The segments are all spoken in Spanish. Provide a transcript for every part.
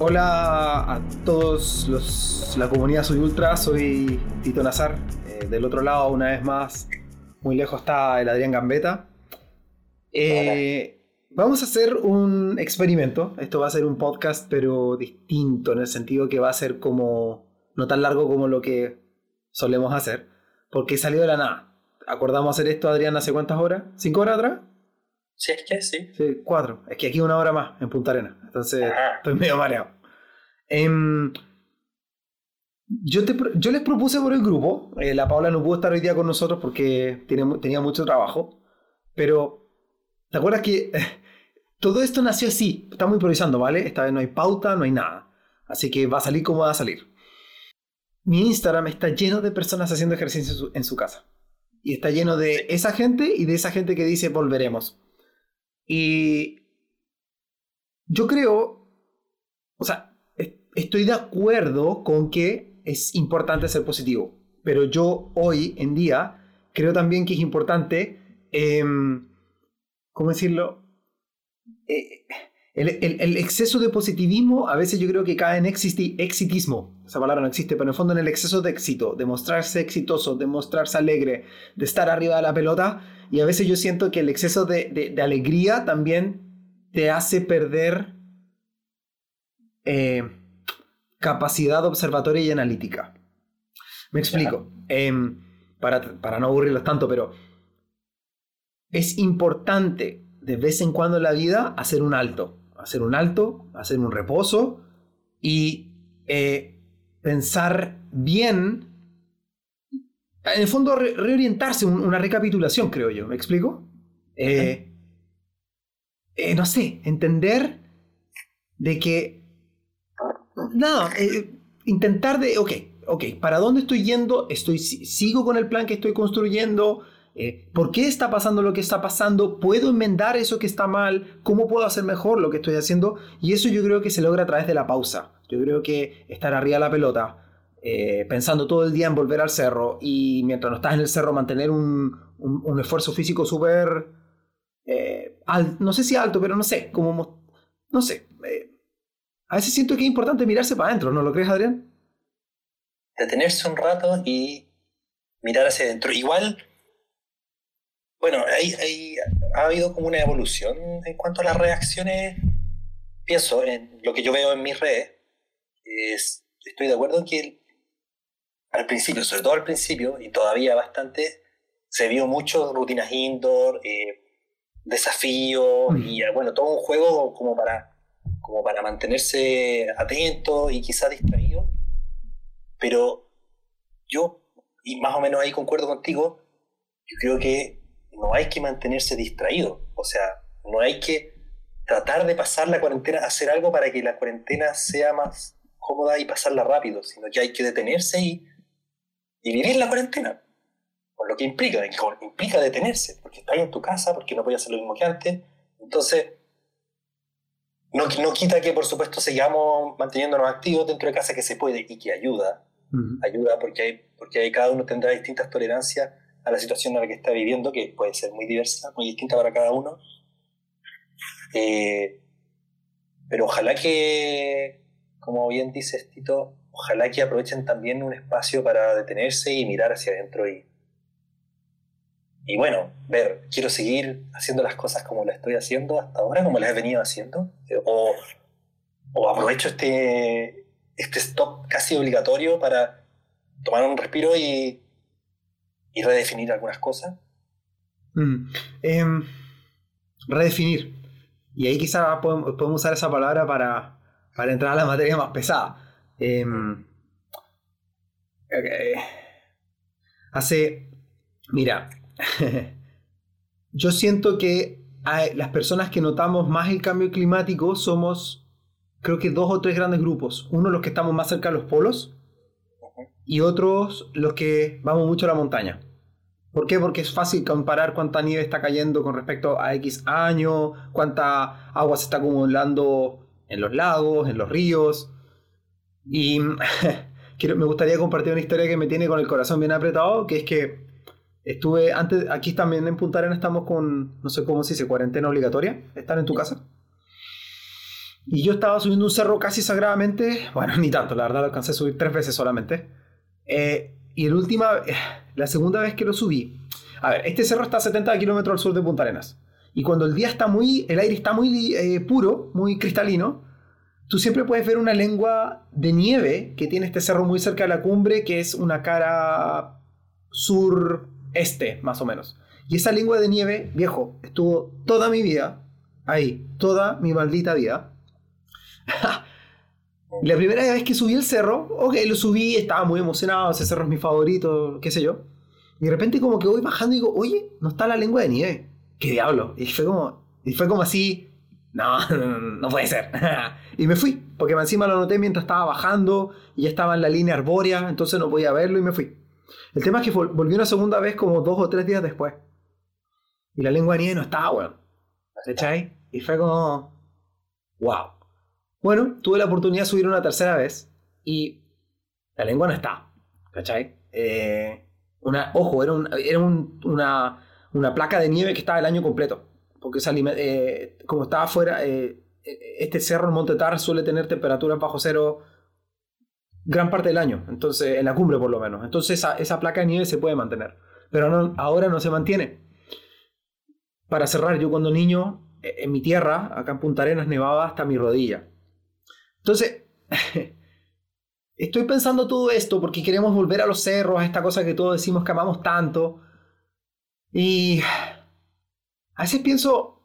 Hola a todos los, la comunidad Soy Ultra, soy Tito Nazar. Eh, del otro lado, una vez más, muy lejos está el Adrián Gambetta. Eh, vamos a hacer un experimento. Esto va a ser un podcast, pero distinto, en el sentido que va a ser como no tan largo como lo que solemos hacer, porque salió de la nada. Acordamos hacer esto, Adrián, hace cuántas horas? ¿Cinco horas atrás? Sí, es que sí. Sí, cuatro. Es que aquí una hora más en Punta Arena. Entonces estoy medio mareado. Em, yo, te, yo les propuse por el grupo. Eh, la Paula no pudo estar hoy día con nosotros porque tiene, tenía mucho trabajo. Pero, ¿te acuerdas que todo esto nació así? Estamos improvisando, ¿vale? Esta vez no hay pauta, no hay nada. Así que va a salir como va a salir. Mi Instagram está lleno de personas haciendo ejercicio en su casa. Y está lleno de esa gente y de esa gente que dice volveremos. Y yo creo, o sea, estoy de acuerdo con que es importante ser positivo, pero yo hoy en día creo también que es importante, em, ¿cómo decirlo? Eh, el, exceso de positivismo a veces yo creo que cae en exitismo. Esa palabra no existe, pero en el fondo en el exceso de éxito, de mostrarse exitoso, de mostrarse alegre, de estar arriba de la pelota. Y a veces yo siento que el exceso de, alegría también te hace perder eh, capacidad observatoria y analítica. Me explico. Em, para, para no aburrirlos tanto, pero es importante de vez en cuando en la vida hacer un alto hacer un alto, hacer un reposo y eh, pensar bien. En el fondo, reorientarse, una recapitulación, creo yo. ¿Me explico? Eh, eh, no sé, entender de que. Nada, intentar de. Ok, ok, ¿para dónde estoy yendo? Estoy, ¿Sigo con el plan que estoy construyendo? Eh, ¿Por qué está pasando lo que está pasando? ¿Puedo enmendar eso que está mal? ¿Cómo puedo hacer mejor lo que estoy haciendo? Y eso yo creo que se logra a través de la pausa. Yo creo que estar arriba de la pelota, eh, pensando todo el día en volver al cerro y mientras no estás en el cerro mantener un, esfuerzo físico súper, eh, no sé si alto, pero no sé, como, no sé. A veces siento que es importante mirarse para adentro, ¿no lo crees, Adrián? Detenerse un rato y mirar hacia adentro. Igual bueno, hay, ha habido como una evolución en cuanto a las reacciones. Pienso en lo que yo veo en mis redes. Es, estoy de acuerdo en que al principio, sobre todo al principio, y todavía bastante, se vio mucho rutinas indoor, eh, desafíos, mm. y bueno, todo un juego como para, como para mantenerse atento y quizá distraído. Pero yo, y más o menos ahí concuerdo contigo, yo creo que no hay que mantenerse distraído. O sea, no hay que tratar de pasar la cuarentena, hacer algo para que la cuarentena sea más cómoda y pasarla rápido, sino que hay que detenerse y, vivir la cuarentena. Con lo que implica, implica detenerse, porque estás en tu casa, porque no puedes hacer lo mismo que antes. Entonces, no, no quita que, por supuesto, sigamos manteniéndonos activos dentro de casa, que se puede y que ayuda. Ayuda porque, hay, porque hay, cada uno tendrá distintas tolerancias a la situación en la que está viviendo, que puede ser muy diversa, muy distinta para cada uno. Eh, pero ojalá que, como bien dices Tito, ojalá que aprovechen también un espacio para detenerse y mirar hacia adentro y, y bueno, ver, quiero seguir haciendo las cosas como las estoy haciendo hasta ahora, como las he venido haciendo, eh, o, aprovecho este, este stop casi obligatorio para tomar un respiro y y redefinir algunas cosas? Mm, em, redefinir. Y ahí quizá podemos, usar esa palabra para, para, entrar a la materia más pesada. Em, hace, mira, yo siento que las personas que notamos más el cambio climático somos, creo que dos o tres grandes grupos. Uno, los que estamos más cerca de los polos, y otros, los que vamos mucho a la montaña. ¿Por qué? Porque es fácil comparar cuánta nieve está cayendo con respecto a X año, cuánta agua se está acumulando en los lagos, en los ríos. Y me gustaría compartir una historia que me tiene con el corazón bien apretado, que es que estuve antes, aquí también en Punta Arenas estamos con, no sé cómo se dice, cuarentena obligatoria, ¿están en tu casa? Y yo estaba subiendo un cerro casi sagradamente, bueno, ni tanto, la verdad lo alcancé a subir tres veces solamente. Eh, y el última, la segunda vez que lo subí, a ver, este cerro está a 70 kilómetros al sur de Punta Arenas. Y cuando el día está muy, el aire está muy eh, puro, muy cristalino, tú siempre puedes ver una lengua de nieve que tiene este cerro muy cerca de la cumbre, que es una cara sur-este, más o menos. Y esa lengua de nieve, viejo, estuvo toda mi vida ahí, toda mi maldita vida. la primera vez que subí el cerro, ok, lo subí, estaba muy emocionado, ese cerro es mi favorito, qué sé yo. Y de repente como que voy bajando y digo, oye, no está la lengua de nieve. ¿Qué diablo? Y fue como, y fue como así, no, no, puede ser. y me fui, porque encima lo noté mientras estaba bajando y ya estaba en la línea arbórea, entonces no podía verlo y me fui. El tema es que volvió una segunda vez como dos o tres días después. Y la lengua de nieve no estaba, weón. ¿Cachai? Y fue como. ¡Wow! Bueno, tuve la oportunidad de subir una tercera vez y la lengua no está. ¿Cachai? Eh, una, ojo, era, era una, una, placa de nieve que estaba el año completo. Porque eh, como estaba afuera, eh, este cerro, el Monte Tar, suele tener temperaturas bajo cero gran parte del año. Entonces, en la cumbre por lo menos. Entonces, esa, esa placa de nieve se puede mantener. Pero ahora no se mantiene para cerrar, yo cuando niño, eh, en mi tierra, acá en Punta Arenas, nevaba hasta mi rodilla. Entonces, estoy pensando todo esto porque queremos volver a los cerros, a esta cosa que todos decimos que amamos tanto. Y a veces pienso,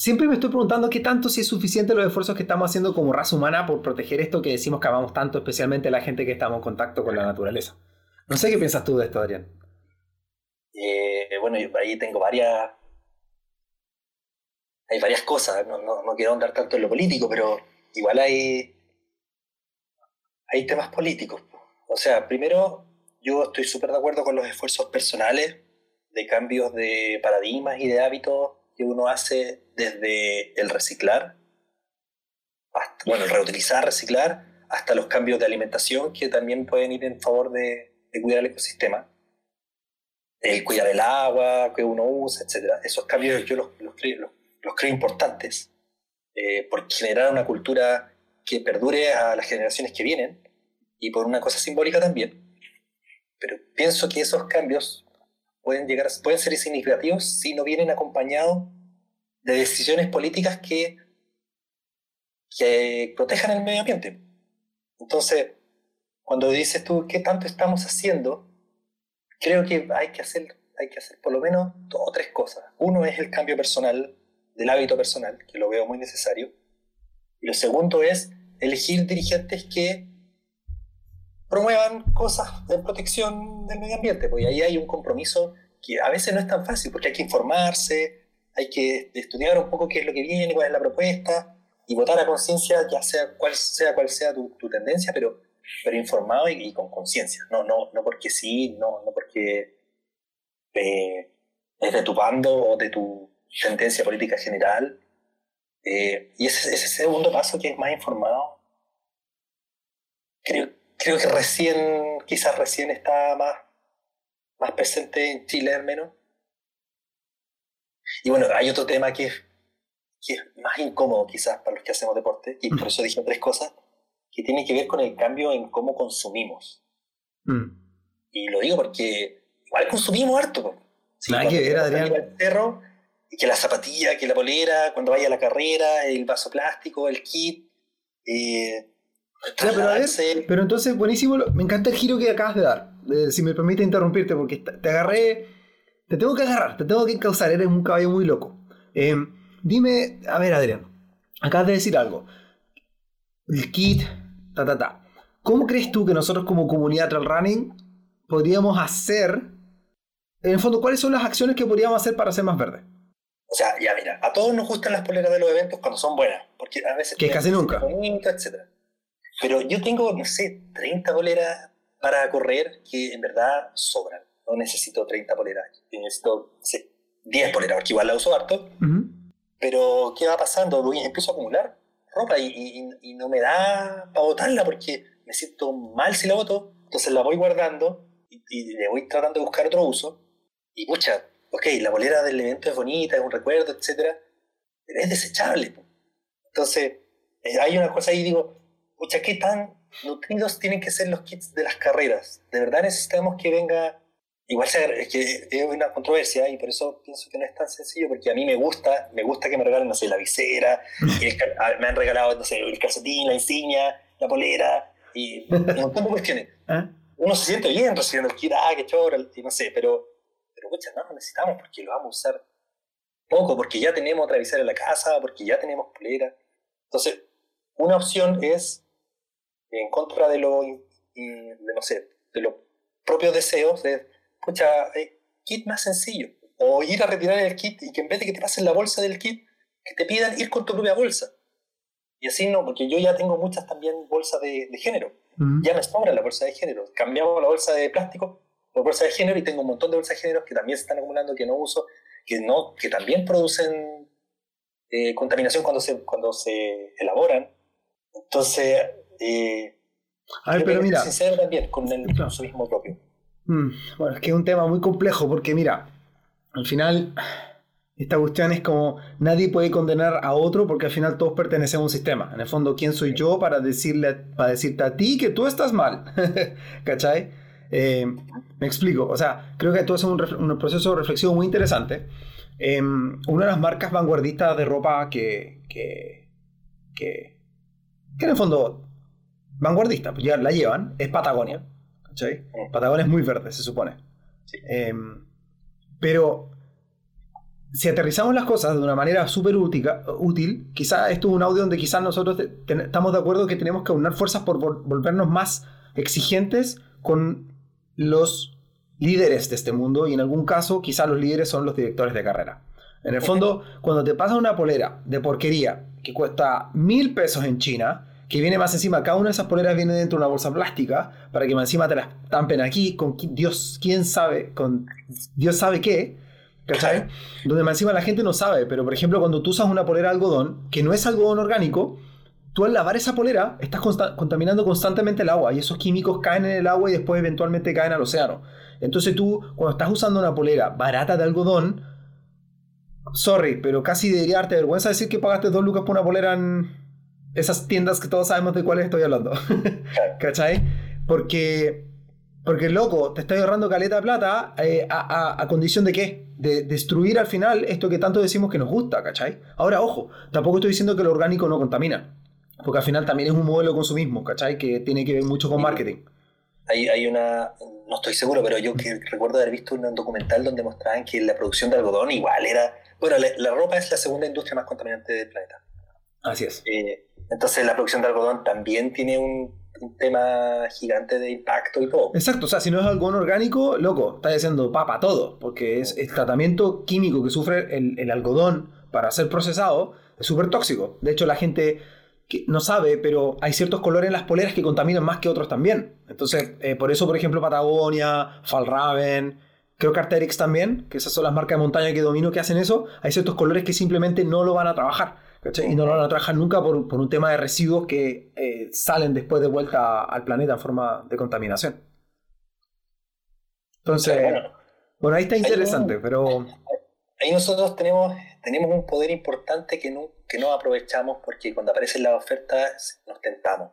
siempre me estoy preguntando qué tanto si es suficiente los esfuerzos que estamos haciendo como raza humana por proteger esto que decimos que amamos tanto, especialmente la gente que estamos en contacto con la naturaleza. No sé qué piensas tú de esto, Adrián. Eh, bueno, yo ahí tengo varias. Hay varias cosas, no, no, quiero andar tanto en lo político, pero igual hay. Hay temas políticos. O sea, primero, yo estoy súper de acuerdo con los esfuerzos personales de cambios de paradigmas y de hábitos que uno hace desde el reciclar, hasta, bueno, el reutilizar, reciclar, hasta los cambios de alimentación que también pueden ir en favor de cuidar el ecosistema el cuidar el agua que uno usa, etc. Esos cambios yo los, los, creo, importantes eh, por generar una cultura que perdure a las generaciones que vienen y por una cosa simbólica también. Pero pienso que esos cambios pueden, llegar, pueden ser significativos si no vienen acompañados de decisiones políticas que, que protejan el medio ambiente. Entonces, cuando dices tú, ¿qué tanto estamos haciendo? creo que hay que hacer, hay que hacer por lo menos dos o tres cosas. Uno es el cambio personal, del hábito personal, que lo veo muy necesario. Y lo segundo es elegir dirigentes que promuevan cosas de protección del medio ambiente, porque ahí hay un compromiso que a veces no es tan fácil, porque hay que informarse, hay que estudiar un poco qué es lo que viene, cuál es la propuesta, y votar a conciencia, ya sea cual sea, cual sea tu, tendencia, pero pero informado y, con conciencia. No, no, no porque sí, no, no porque eh, es de tu bando o de tu sentencia política general. Eh, y ese, ese segundo paso que es más informado, creo, creo que recién, quizás recién está más, más presente en Chile al menos. Y bueno, hay otro tema que es, que es más incómodo quizás para los que hacemos deporte, y por eso dije tres cosas, que tiene que ver con el cambio en cómo consumimos. Mm. Y lo digo porque igual consumimos harto. ¿sí? que ver, Adrián. Y que la zapatilla, que la polera, cuando vaya a la carrera, el vaso plástico, el kit. Eh, pero, entonces, buenísimo, me encanta el giro que acabas de dar. si me permite interrumpirte, porque te agarré, te tengo que agarrar, te tengo que encauzar, eres un caballo muy loco. Eh, dime, a ver, Adrián, acabas de decir algo. El kit, ta, ta, ta. ¿Cómo crees tú que nosotros como comunidad trail running podríamos hacer, en el fondo, cuáles son las acciones que podríamos hacer para ser más verde? O sea, ya mira, a todos nos gustan las poleras de los eventos cuando son buenas, porque a veces... Que casi nunca. etc. Pero yo tengo, no sé, 30 poleras para correr que en verdad sobran. No necesito 30 poleras, necesito 10 poleras, porque igual la uso harto. Pero, ¿qué va pasando? Voy, empiezo a acumular ropa y, y, no me da para botarla porque me siento mal si la boto, entonces la voy guardando y, le voy tratando de buscar otro uso. Y pucha, ok, la bolera del evento es bonita, es un recuerdo, etc. Pero es desechable. Entonces, eh, hay una cosa ahí, digo, pucha, ¿qué tan nutridos tienen que ser los kits de las carreras? ¿De verdad necesitamos que venga igual es que es una controversia y por eso pienso que no es tan sencillo, porque a mí me gusta, me gusta que me regalen, no sé, la visera, me han regalado, no sé, el calcetín, la insignia, la polera, y un montón de cuestiones. ¿Ah? Uno se siente bien recibiendo el kit, ah, qué chorro, y no sé, pero, pero muchas no lo necesitamos porque lo vamos a usar poco, porque ya tenemos otra visera en la casa, porque ya tenemos polera. Entonces, una opción es, en contra de lo, de, no sé, de los propios deseos, de pucha, eh, kit más sencillo. O ir a retirar el kit y que en vez de que te pasen la bolsa del kit, que te pidan ir con tu propia bolsa. Y así no, porque yo ya tengo muchas también bolsas de, género. Ya me sobra la bolsa de género. Cambiamos la bolsa de plástico por bolsa de género y tengo un montón de bolsas de género que también se están acumulando, que no uso, que, no, que también producen eh, contaminación cuando se, cuando se elaboran. Entonces, eh, a ver, pero mira, sincero también con el consumismo propio. Mm, bueno, es que es un tema muy complejo porque mira, al final esta cuestión es como nadie puede condenar a otro porque al final todos pertenecemos a un sistema. En el fondo, ¿quién soy yo para, decirle, para decirte a ti que tú estás mal? ¿Cachai? Eh, me explico. O sea, creo que todo es un, un proceso reflexivo muy interesante. Em, una de las marcas vanguardistas de ropa que, que, que, que en el fondo vanguardista, pues ya la llevan, es Patagonia. Patagonia es muy verde, se supone. Em, pero si aterrizamos las cosas de una manera súper útil, quizá esto es un audio donde quizás nosotros estamos de acuerdo que tenemos que unir fuerzas por volvernos más exigentes con los líderes de este mundo y en algún caso quizá los líderes son los directores de carrera. En el fondo, cuando te pasa una polera de porquería que cuesta mil pesos en China, que viene más encima, cada una de esas poleras viene dentro de una bolsa plástica, para que más encima te las tampen aquí, con Dios, quién sabe, con Dios sabe qué, ¿cachai? Donde más encima la gente no sabe, pero por ejemplo cuando tú usas una polera de algodón, que no es algodón orgánico, tú al lavar esa polera estás contaminando constantemente el agua y esos químicos caen en el agua y después eventualmente caen al océano. Entonces tú, cuando estás usando una polera barata de algodón, sorry, pero casi debería darte vergüenza decir que pagaste dos lucas por una polera en, esas tiendas que todos sabemos de cuáles estoy hablando. ¿Cachai? Porque, porque loco, te estoy ahorrando caleta de plata eh, a, condición de qué? De destruir al final esto que tanto decimos que nos gusta, ¿cachai? Ahora, ojo, tampoco estoy diciendo que lo orgánico no contamina. Porque al final también es un modelo de consumismo, ¿cachai? Que tiene que ver mucho con marketing. Hay, hay una, no estoy seguro, pero yo que recuerdo haber visto un documental donde mostraban que la producción de algodón igual era... Bueno, la, ropa es la segunda industria más contaminante del planeta. Así es. Eh, entonces la producción de algodón también tiene un, tema gigante de impacto y todo. Exacto, o sea, si no es algodón orgánico, loco, está diciendo papa todo, porque es el tratamiento químico que sufre el, algodón para ser procesado es súper tóxico. De hecho, la gente no sabe, pero hay ciertos colores en las poleras que contaminan más que otros también. Entonces, eh, por eso, por ejemplo, Patagonia, Falraven, creo que Arterix también, que esas son las marcas de montaña que domino que hacen eso, hay ciertos colores que simplemente no lo van a trabajar. Y no lo van a trabajar nunca por, un tema de residuos que eh, salen después de vuelta al planeta en forma de contaminación. Entonces, bueno, ahí está interesante, pero... Ahí nosotros tenemos, tenemos un poder importante que no, que no aprovechamos porque cuando aparecen las ofertas nos tentamos.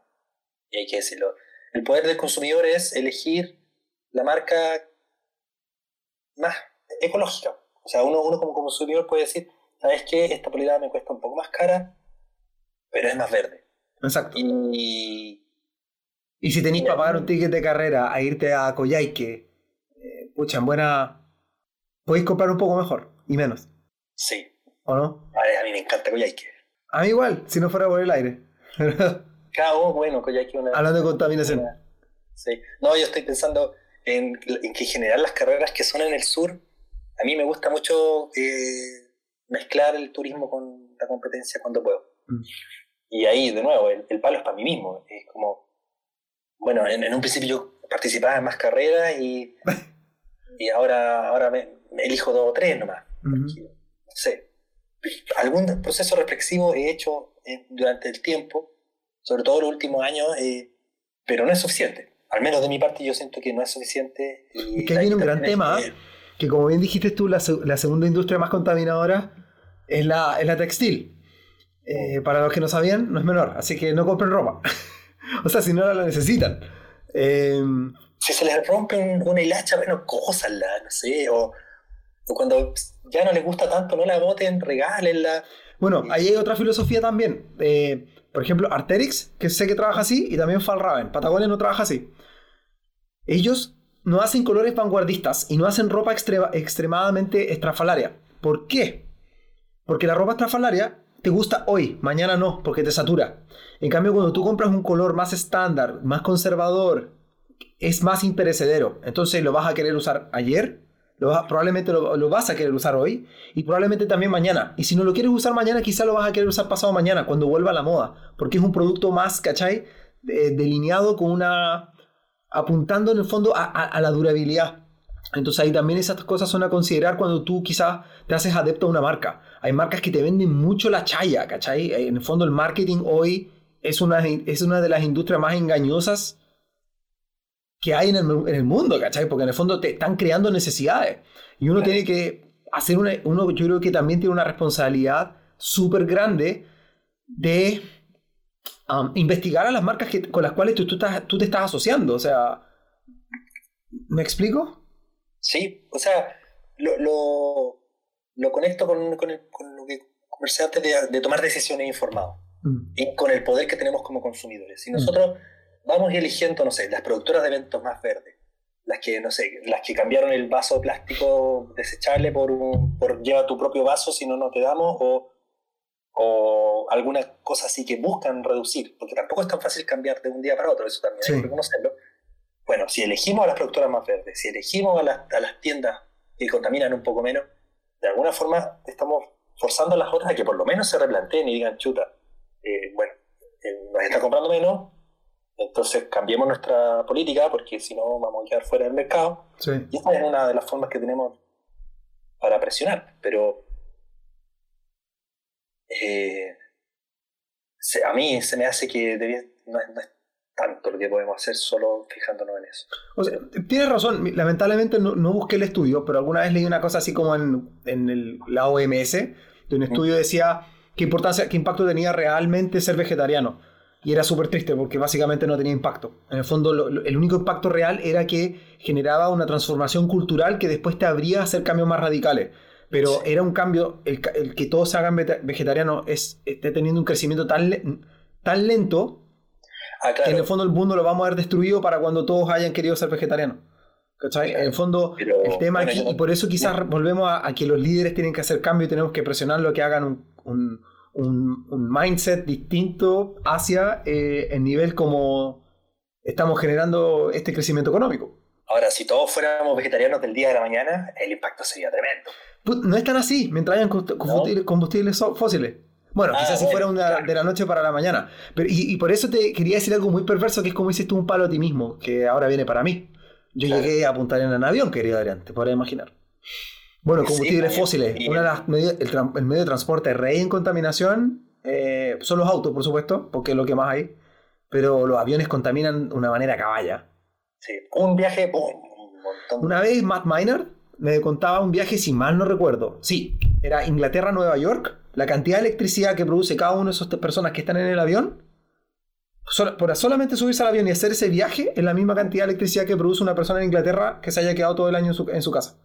Y hay que decirlo. El poder del consumidor es elegir la marca más ecológica. O sea, uno, uno como consumidor puede decir, ¿sabes qué? Esta polera me cuesta un poco más cara, pero es más verde. Exacto. Y, y si tenéis para pagar un ticket de carrera a irte a Coyhaique, eh, pucha, en buena... Podéis comprar un poco mejor y menos. Sí. ¿O no? A, mí me encanta Coyhaique. A mí igual, si no fuera por el aire. claro, bueno, Coyhaique una... Hablando de contaminación. Sí. No, yo estoy pensando en, en, que en general las carreras que son en el sur, a mí me gusta mucho... Eh, mezclar el turismo con la competencia cuando puedo. Mm. Y ahí, de nuevo, el, palo es para mí mismo. Es como, bueno, en, un principio yo participaba en más carreras y, y ahora, ahora me, elijo dos o tres nomás. No sé. Algún proceso reflexivo he hecho eh, durante el tiempo, sobre todo los últimos años, eh, pero no es suficiente. Al menos de mi parte yo siento que no es suficiente. Y que hay un gran tema que como bien dijiste tú, la, segunda industria más contaminadora es la, la textil. Eh, para los que no sabían, no es menor, así que no compren ropa. o sea, si no la necesitan. Em, si se les rompe una hilacha, bueno, cósanla, no sé, o, cuando ya no les gusta tanto, no la boten, regálenla. Bueno, ahí hay otra filosofía también. Eh, por ejemplo, Arterix, que sé que trabaja así, y también Falraven. Patagonia no trabaja así. Ellos no hacen colores vanguardistas y no hacen ropa extremadamente estrafalaria. ¿Por qué? Porque la ropa estrafalaria te gusta hoy, mañana no, porque te satura. En cambio, cuando tú compras un color más estándar, más conservador, es más imperecedero. Entonces lo vas a querer usar ayer, lo probablemente lo, vas a querer usar hoy y probablemente también mañana. Y si no lo quieres usar mañana, quizá lo vas a querer usar pasado mañana, cuando vuelva a la moda. Porque es un producto más, ¿cachai? delineado con una... apuntando en el fondo a la durabilidad. Entonces ahí también esas cosas son a considerar cuando tú quizás te haces adepto a una marca. Hay marcas que te venden mucho la chaya, ¿cachai? En el fondo el marketing hoy es una, es una de las industrias más engañosas que hay en el, mundo, ¿cachai? Porque en el fondo te están creando necesidades. Y uno tiene que hacer una, uno yo creo que también tiene una responsabilidad súper grande de um, investigar a las marcas con las cuales tú, tú, tú te estás asociando. O sea, ¿me explico? Sí, o sea, lo, lo, conecto con, con, lo que conversé antes de, tomar decisiones informadas mm. y con el poder que tenemos como consumidores. Si mm. nosotros vamos eligiendo, no sé, las productoras de eventos más verdes, las que, no sé, las que cambiaron el vaso de plástico desechable por, un, por lleva tu propio vaso si no, no te damos, o, o algunas cosas así que buscan reducir, porque tampoco es tan fácil cambiar de un día para otro, eso también hay que reconocerlo. Bueno, si elegimos a las productoras más verdes, si elegimos a las, tiendas que contaminan un poco menos, de alguna forma estamos forzando a las otras a que por lo menos se replanteen y digan, chuta, eh, bueno, eh, nos está comprando menos, entonces cambiemos nuestra política porque si no vamos a quedar fuera del mercado. Y esta es una de las formas que tenemos para presionar, pero eh, a mí se me hace que no, no, tanto lo que podemos hacer solo fijándonos en eso. O sea, tienes razón, lamentablemente no, busqué el estudio, pero alguna vez leí una cosa así como en, en el, la OMS, de un estudio decía qué importancia, qué impacto tenía realmente ser vegetariano. Y era súper triste porque básicamente no tenía impacto. En el fondo, el único impacto real era que generaba una transformación cultural que después te habría hacer cambios más radicales. Pero era un cambio, el, que todos se hagan vegetarianos es, esté teniendo un crecimiento tan, tan lento Ah, en el fondo el mundo lo vamos a ver destruido para cuando todos hayan querido ser vegetarianos. ¿Cachai? En el fondo, el tema aquí, y por eso quizás volvemos a, que los líderes tienen que hacer cambio y tenemos que presionar lo que hagan un, un, mindset distinto hacia eh, el nivel como estamos generando este crecimiento económico. Ahora, si todos fuéramos vegetarianos del día de la mañana, el impacto sería tremendo. No es tan así, mientras hayan combustibles fósiles. Bueno, ah, quizás si fuera una de la noche para la mañana. Pero, y, por eso te quería decir algo muy perverso, que es como dices tú, un palo a ti mismo, que ahora viene para mí. Yo llegué a apuntar en un avión, querido Adrián, te podrás imaginar. Bueno, combustibles fósiles. Una de las el, medio de transporte rey en contaminación eh, son los autos, por supuesto, porque es lo que más hay. Pero los aviones contaminan de una manera caballa. Sí, un viaje, Una vez Matt Miner me contaba un viaje, si mal no recuerdo. Sí, era Inglaterra-Nueva York la cantidad de electricidad que produce cada una de esas personas que están en el avión, por solamente subirse al avión y hacer ese viaje, es la misma cantidad de electricidad que produce una persona en Inglaterra que se haya quedado todo el año en su, casa.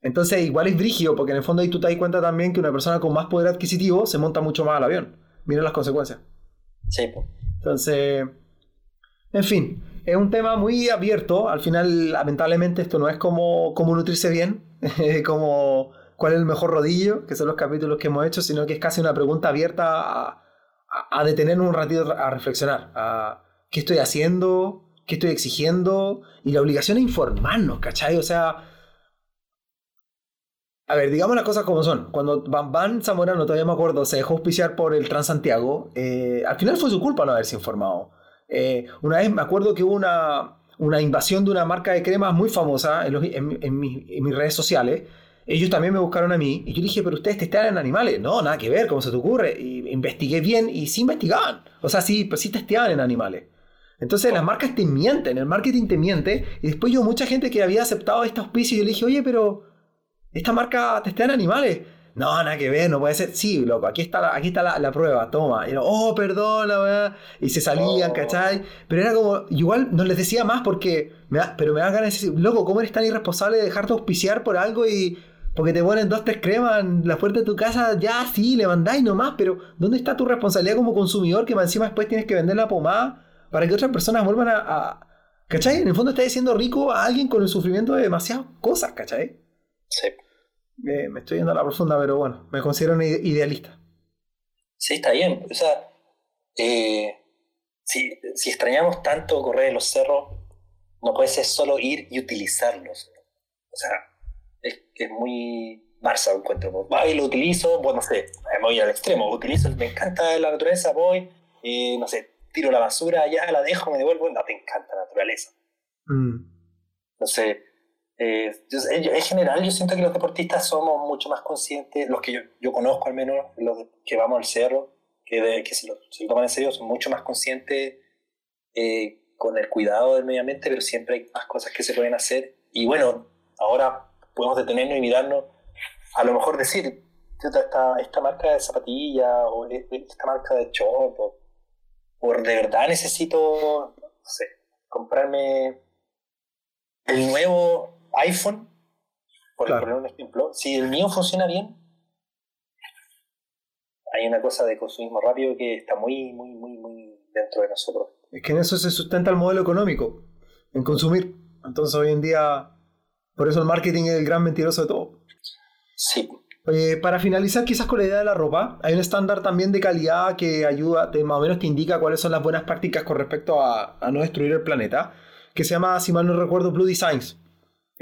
Entonces, igual es brígido, porque en el fondo ahí tú te das cuenta también que una persona con más poder adquisitivo se monta mucho más al avión. Mira las consecuencias. Sí. Entonces, en fin, es un tema muy abierto. Al final, lamentablemente, esto no es como, como nutrirse bien, como cuál es el mejor rodillo, que son los capítulos que hemos hecho, sino que es casi una pregunta abierta a, a, detenernos un ratito a reflexionar. ¿Qué estoy haciendo? ¿Qué estoy exigiendo? Y la obligación es informarnos, ¿cachai? O sea... A ver, digamos las cosas como son. Cuando Van Van Zamorano, todavía me acuerdo, se dejó auspiciar por el Transantiago, eh, al final fue su culpa no haberse informado. Eh, una vez me acuerdo que hubo una, una invasión de una marca de cremas muy famosa en, en mis redes sociales, ellos también me buscaron a mí y yo dije, pero ustedes testean en animales. No, nada que ver, ¿cómo se te ocurre? Y investigué bien y sí investigaban. O sea, sí, pues sí testeaban en animales. Entonces las marcas te mienten, el marketing te miente. Y después yo, mucha gente que había aceptado este auspicio, yo le dije, oye, pero esta marca testea en animales. No, nada que ver, no puede ser. Sí, loco, aquí está la, aquí está la, prueba, toma. Y oh, perdón, la Y se salían, oh. ¿cachai? Pero era como, igual no les decía más porque, me pero me da ganas de decir, loco, ¿cómo eres tan irresponsable de dejarte auspiciar por algo y porque te ponen dos, tres cremas en la puerta de tu casa, ya sí, le mandáis nomás, pero ¿dónde está tu responsabilidad como consumidor que encima después tienes que vender la pomada para que otras personas vuelvan a, ¿Cachai? En el fondo estás diciendo rico a alguien con el sufrimiento de demasiadas cosas, ¿cachai? Sí. Me estoy yendo a la profunda, pero bueno, me considero un idealista. Sí, está bien. O sea, eh, si, si extrañamos tanto correr los cerros, no puede ser solo ir y utilizarlos. O sea, es, es muy Barça, encuentro. Va y lo utilizo, bueno, no sé, me voy al extremo, utilizo, me encanta la naturaleza, voy, y no sé, tiro la basura, ya la dejo, me devuelvo, no, te encanta la naturaleza. Mm. No sé, eh, en general yo siento que los deportistas somos mucho más conscientes, los que yo, yo conozco al menos, los que vamos al cerro, que, que se, lo, toman en serio, son mucho más conscientes eh, con el cuidado del medio ambiente, pero siempre hay más cosas que se pueden hacer. Y bueno, ahora podemos detenernos y mirarnos, a lo mejor decir, esta, esta marca de zapatilla o e, e, esta marca de short, o, de verdad necesito, comprarme el nuevo iPhone, por poner un ejemplo, si el mío funciona bien, hay una cosa de consumismo rápido que está muy, muy, muy, muy dentro de nosotros. Es que en eso se sustenta el modelo económico, en consumir. Entonces hoy en día por eso el marketing es el gran mentiroso de todo. Sí. para finalizar quizás con la idea de la ropa, hay un estándar también de calidad que ayuda, te, más o menos te indica cuáles son las buenas prácticas con respecto a, no destruir el planeta, que se llama, si mal no recuerdo, Blue Designs.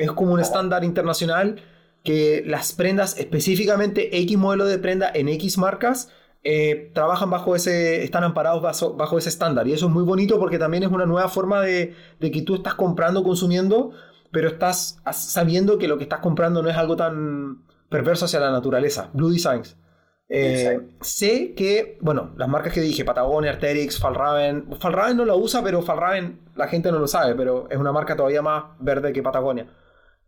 Es como un estándar internacional que las prendas, específicamente X modelo de prenda en X marcas, eh, trabajan bajo ese, están amparados bajo, bajo, ese estándar. Y eso es muy bonito porque también es una nueva forma de, de que tú estás comprando, consumiendo pero estás sabiendo que lo que estás comprando no es algo tan perverso hacia la naturaleza. Blue Designs. Eh, sé que, bueno, las marcas que dije, Patagonia, Arterix, Falraven. Falraven no la usa, pero Falraven la gente no lo sabe, pero es una marca todavía más verde que Patagonia.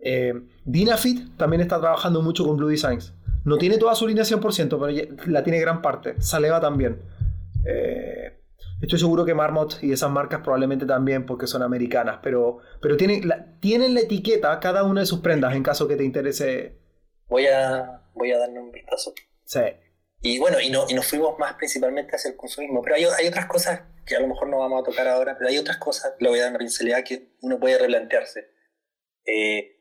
Eh, Dinafit también está trabajando mucho con Blue Designs. No tiene toda su línea 100%, pero la tiene gran parte. Saleva también. Eh, Estoy seguro que Marmot y esas marcas probablemente también porque son americanas, pero, pero tienen, la, tienen la etiqueta cada una de sus prendas en caso que te interese. Voy a, voy a darle un vistazo. Sí. Y bueno, y, no, y nos fuimos más principalmente hacia el consumismo, pero hay, hay otras cosas que a lo mejor no vamos a tocar ahora, pero hay otras cosas, le voy a dar una pincelada que uno puede replantearse. Eh,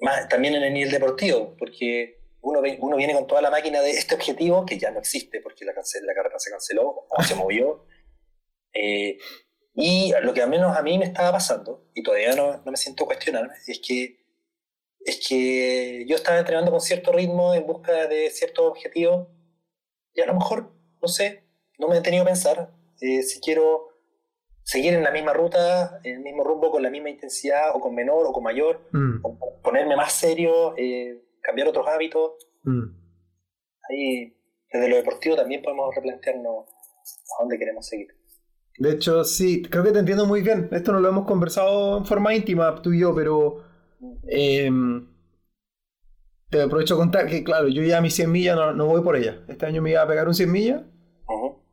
más, también en el nivel deportivo, porque uno, uno viene con toda la máquina de este objetivo que ya no existe porque la, la carrera se canceló o se movió. Eh, y lo que al menos a mí me estaba pasando, y todavía no, no me siento cuestionarme, es que, es que yo estaba entrenando con cierto ritmo en busca de ciertos objetivos, y a lo mejor, no sé, no me he tenido que pensar eh, si quiero seguir en la misma ruta, en el mismo rumbo, con la misma intensidad, o con menor, o con mayor, mm. o ponerme más serio, eh, cambiar otros hábitos. Mm. Ahí, desde lo deportivo también podemos replantearnos a dónde queremos seguir. De hecho, sí, creo que te entiendo muy bien. Esto no lo hemos conversado en forma íntima tú y yo, pero em, te aprovecho a contar que, claro, yo ya a mis 100 millas no, voy por ella. Este año me iba a pegar un 100 millas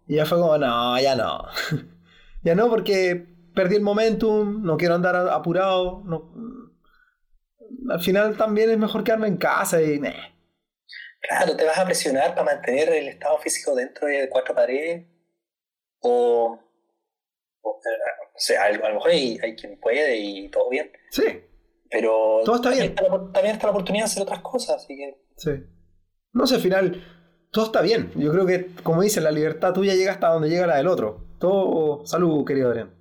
y ya fue como, no, ya no. ya no, porque perdí el momentum, no quiero andar apurado. No, al final también es mejor quedarme en casa y... Claro, te vas a presionar para mantener el estado físico dentro de cuatro paredes o o sea, a lo mejor hay, quien puede y todo bien. Sí. Pero todo está bien. también está la oportunidad de hacer otras cosas, así que. Sí. No sé, al final, todo está bien. Yo creo que, como dicen, la libertad tuya llega hasta donde llega la del otro. Todo. Salud, querido Adrián.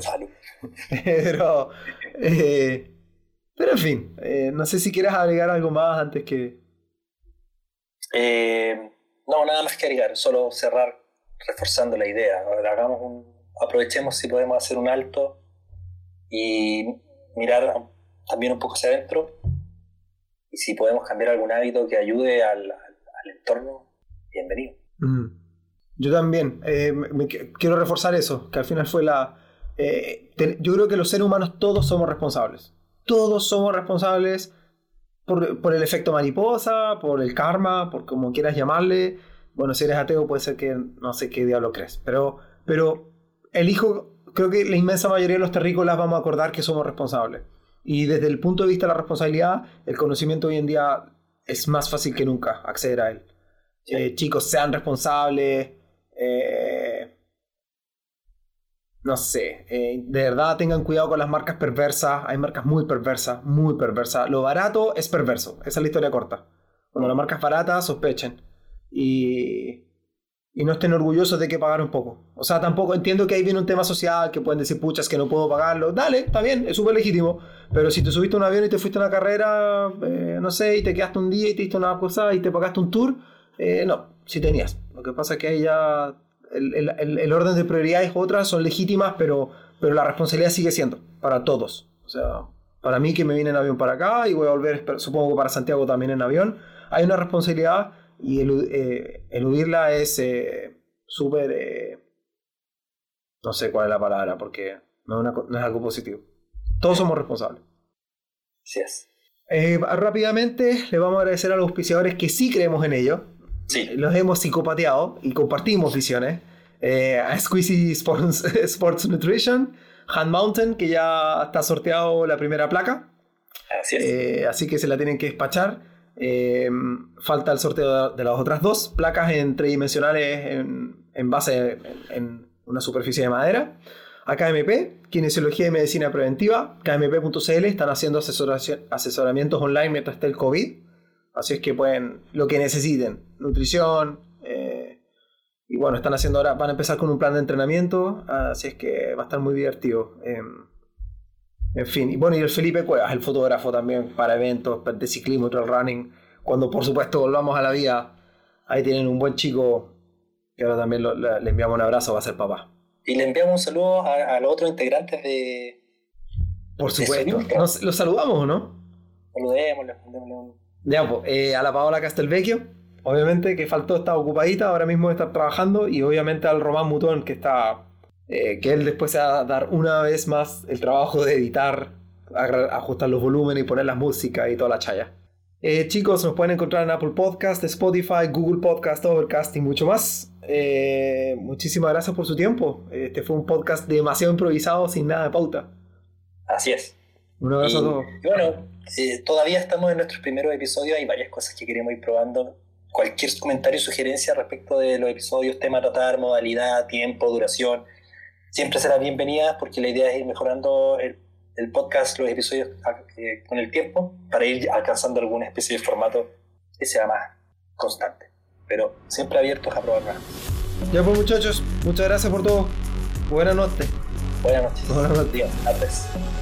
Salud. pero. Eh, pero en fin, eh, no sé si quieres agregar algo más antes que. Eh, no, nada más que agregar, solo cerrar reforzando la idea. Hagamos un, aprovechemos si podemos hacer un alto y mirar también un poco hacia adentro. Y si podemos cambiar algún hábito que ayude al, entorno, bienvenido. Mm. Yo también. Eh, quiero reforzar eso, que al final fue la... Eh, yo creo que los seres humanos todos somos responsables. Todos somos responsables por, por, el efecto mariposa, por el karma, por como quieras llamarle. Bueno, si eres ateo puede ser que no sé qué diablo crees, pero, pero elijo, creo que la inmensa mayoría de los terrícolas vamos a acordar que somos responsables. Y desde el punto de vista de la responsabilidad, el conocimiento hoy en día es más fácil que nunca acceder a él. Eh, chicos, sean responsables. Eh, no sé, eh, de verdad tengan cuidado con las marcas perversas. Hay marcas muy perversas, muy perversas. Lo barato es perverso. Esa es la historia corta. Cuando las marcas baratas, sospechen. Y, y no estén orgullosos de que pagar un poco. O sea, tampoco entiendo que ahí viene un tema social, que pueden decir, puchas, que no puedo pagarlo. Dale, está bien, es súper legítimo. Pero si te subiste a un avión y te fuiste a una carrera, eh, no sé, y te quedaste un día y te diste una cosa y te pagaste un tour, no, si tenías. Lo que pasa es que ahí ya el, orden de prioridades otras son legítimas, pero, pero la responsabilidad sigue siendo para todos. O sea, para mí que me vine en avión para acá y voy a volver, supongo que para Santiago también en avión, hay una responsabilidad y eh, eludirla es eh, súper... Eh, no sé cuál es la palabra, porque no es, algo positivo. Todos somos responsables. Sí es. rápidamente le vamos a agradecer a los auspiciadores que sí creemos en ello. Sí. Los hemos psicopateado y compartimos visiones. a Squeezy Sports, Sports Nutrition, Hand Mountain, que ya está sorteado la primera placa. Así es. así que se la tienen que despachar. Eh, falta el sorteo de las otras dos placas en tridimensionales en, en base en, una superficie de madera. A KMP, Kinesiología y Medicina Preventiva, KMP.cl, están haciendo asesoramientos online mientras esté el COVID. Así es que pueden, lo que necesiten, nutrición, eh, y bueno, están haciendo ahora, van a empezar con un plan de entrenamiento, así es que va a estar muy divertido. Em, en fin, y bueno, y el Felipe Cuevas, el fotógrafo también para eventos de ciclismo, trail running. Cuando por supuesto volvamos a la vida, ahí tienen un buen chico que ahora también le, enviamos un abrazo, va a ser papá. Y le enviamos un saludo a, los otros integrantes de. Por supuesto. ¿Los saludamos o no? Saludemos, Ya, pues, eh, a la Paola Castelvecchio, obviamente que faltó, está ocupadita, ahora mismo está trabajando, y obviamente al Román Mutón, que está eh, que él después se va a dar una vez más el trabajo de editar, ajustar los volúmenes y poner la música y toda la chaya. Eh, chicos, nos pueden encontrar en Apple Podcast, Spotify, Google Podcast, Overcast y mucho más. Eh, muchísimas gracias por su tiempo. Este fue un podcast demasiado improvisado, sin nada de pauta. Así es. Un abrazo a todos. bueno, todavía estamos en nuestros primeros episodios, hay varias cosas que queremos ir probando. Cualquier comentario o sugerencia respecto de los episodios, tema a tratar, modalidad, tiempo, duración, siempre será bienvenida porque la idea es ir mejorando el, podcast, los episodios eh, con el tiempo para ir alcanzando alguna especie de formato que sea más constante. Pero siempre abiertos a probar más. Ya pues muchachos, muchas gracias por todo. Buenas noches. Buenas noches. Buenas noches. Adiós.